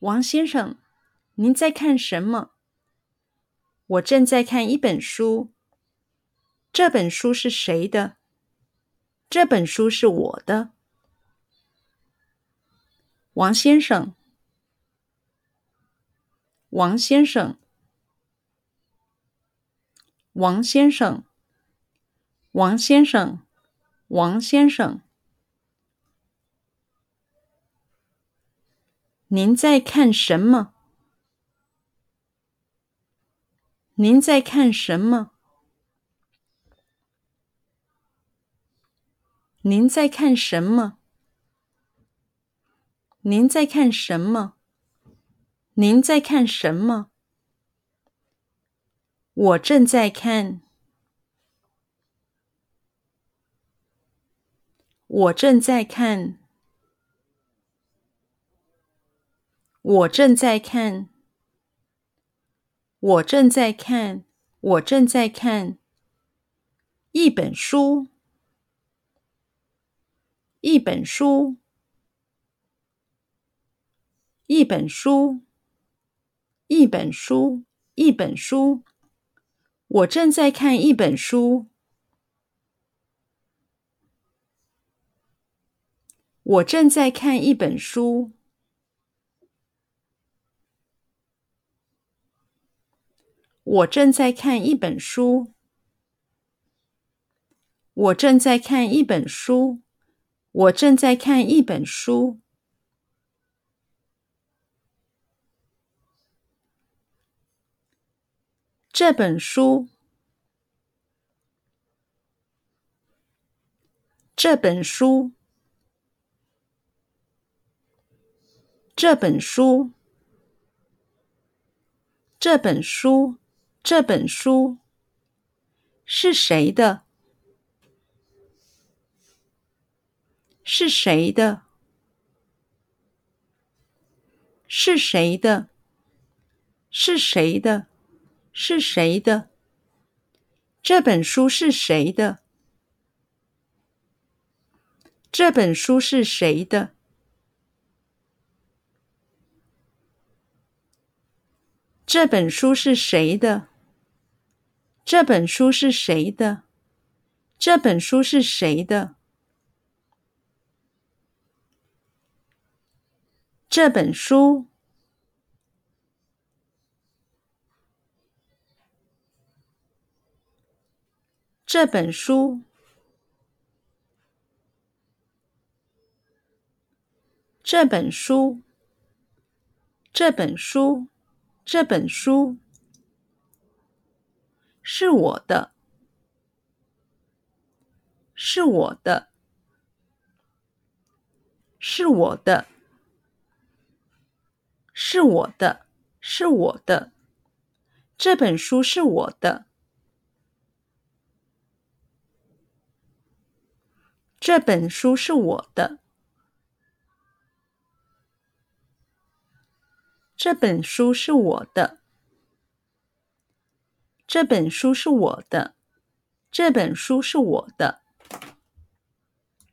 王先生，您在看什么？我正在看一本书。这本书是谁的？这本书是我的。王先生，王先生，王先生，王先生，王先生。您在看什么？您在看什么？您在看什么？您在看什么？您在看什么？我正在看。我正在看。我正在看，我正在看，我正在看一本书，一本书，一本书，一本书，一本书。我正在看一本书，我正在看一本书。我正在看一本书。我正在看一本书。我正在看一本书。这本书。这本书。这本书。这本书。这本书是谁的？是谁的？是谁的？是谁的？是谁的？这本书是谁的？这本书是谁的？这本书是谁的？这本书是谁的？这本书是谁的？这本书。这本书。这本书。这本书。这本书。是我的，是我的，是我的，是我的，是我的。这本书是我的，这本书是我的，这本书是我的。这本书是我的，这本书是我的。